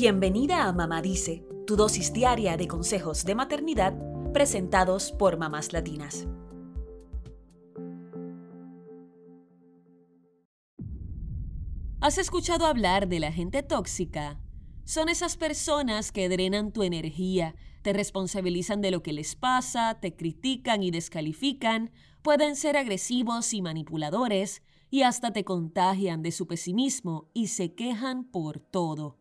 Bienvenida a Mamá Dice, tu dosis diaria de consejos de maternidad presentados por mamás latinas. ¿Has escuchado hablar de la gente tóxica? Son esas personas que drenan tu energía, te responsabilizan de lo que les pasa, te critican y descalifican, pueden ser agresivos y manipuladores, y hasta te contagian de su pesimismo y se quejan por todo.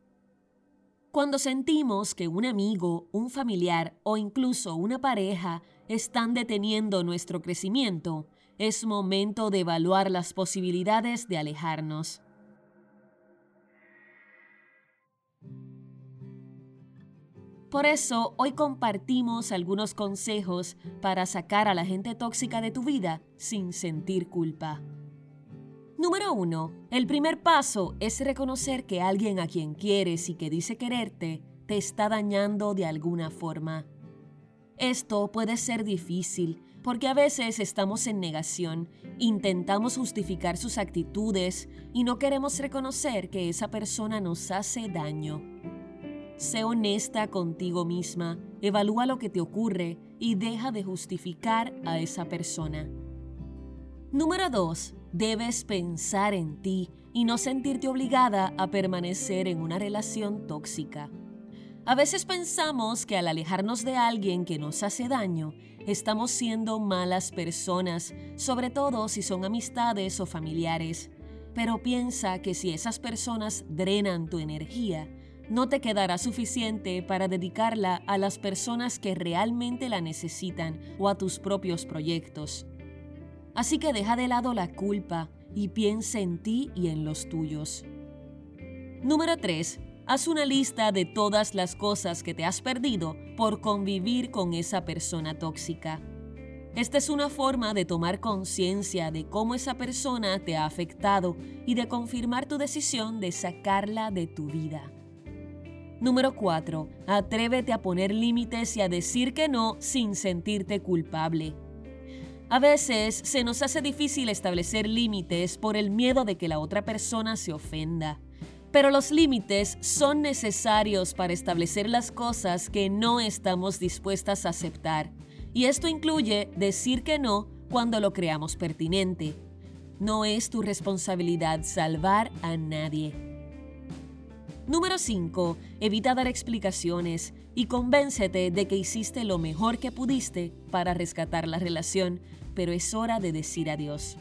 Cuando sentimos que un amigo, un familiar o incluso una pareja están deteniendo nuestro crecimiento, es momento de evaluar las posibilidades de alejarnos. Por eso, hoy compartimos algunos consejos para sacar a la gente tóxica de tu vida sin sentir culpa. Número 1. El primer paso es reconocer que alguien a quien quieres y que dice quererte te está dañando de alguna forma. Esto puede ser difícil porque a veces estamos en negación, intentamos justificar sus actitudes y no queremos reconocer que esa persona nos hace daño. Sé honesta contigo misma, evalúa lo que te ocurre y deja de justificar a esa persona. Número 2. Debes pensar en ti y no sentirte obligada a permanecer en una relación tóxica. A veces pensamos que al alejarnos de alguien que nos hace daño, estamos siendo malas personas, sobre todo si son amistades o familiares. Pero piensa que si esas personas drenan tu energía, no te quedará suficiente para dedicarla a las personas que realmente la necesitan o a tus propios proyectos. Así que deja de lado la culpa y piensa en ti y en los tuyos. Número 3. Haz una lista de todas las cosas que te has perdido por convivir con esa persona tóxica. Esta es una forma de tomar conciencia de cómo esa persona te ha afectado y de confirmar tu decisión de sacarla de tu vida. Número 4. Atrévete a poner límites y a decir que no sin sentirte culpable. A veces se nos hace difícil establecer límites por el miedo de que la otra persona se ofenda. Pero los límites son necesarios para establecer las cosas que no estamos dispuestas a aceptar. Y esto incluye decir que no cuando lo creamos pertinente. No es tu responsabilidad salvar a nadie. Número 5. Evita dar explicaciones y convéncete de que hiciste lo mejor que pudiste para rescatar la relación, pero es hora de decir adiós.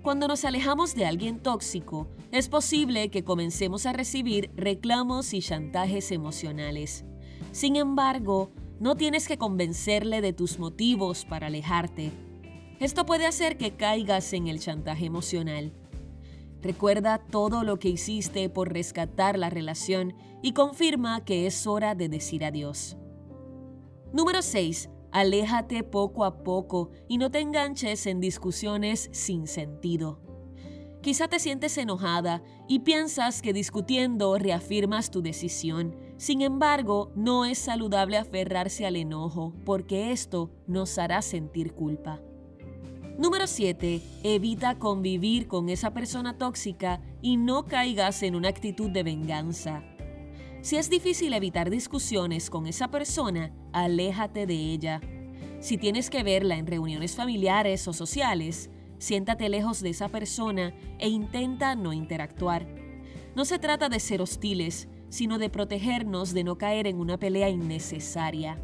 Cuando nos alejamos de alguien tóxico, es posible que comencemos a recibir reclamos y chantajes emocionales. Sin embargo, no tienes que convencerle de tus motivos para alejarte. Esto puede hacer que caigas en el chantaje emocional. Recuerda todo lo que hiciste por rescatar la relación y confirma que es hora de decir adiós. Número 6. Aléjate poco a poco y no te enganches en discusiones sin sentido. Quizá te sientes enojada y piensas que discutiendo reafirmas tu decisión. Sin embargo, no es saludable aferrarse al enojo porque esto nos hará sentir culpa. Número 7. Evita convivir con esa persona tóxica y no caigas en una actitud de venganza. Si es difícil evitar discusiones con esa persona, aléjate de ella. Si tienes que verla en reuniones familiares o sociales, siéntate lejos de esa persona e intenta no interactuar. No se trata de ser hostiles, sino de protegernos de no caer en una pelea innecesaria.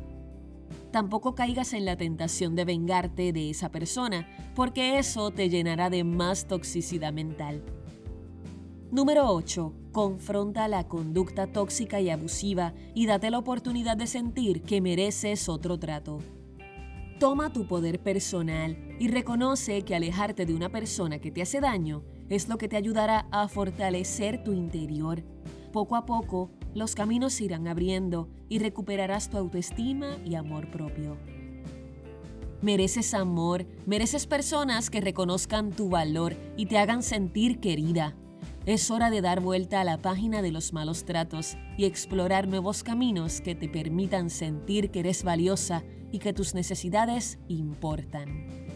Tampoco caigas en la tentación de vengarte de esa persona, porque eso te llenará de más toxicidad mental. Número 8. Confronta la conducta tóxica y abusiva y date la oportunidad de sentir que mereces otro trato. Toma tu poder personal y reconoce que alejarte de una persona que te hace daño es lo que te ayudará a fortalecer tu interior. Poco a poco los caminos se irán abriendo y recuperarás tu autoestima y amor propio. Mereces amor, mereces personas que reconozcan tu valor y te hagan sentir querida. Es hora de dar vuelta a la página de los malos tratos y explorar nuevos caminos que te permitan sentir que eres valiosa y que tus necesidades importan.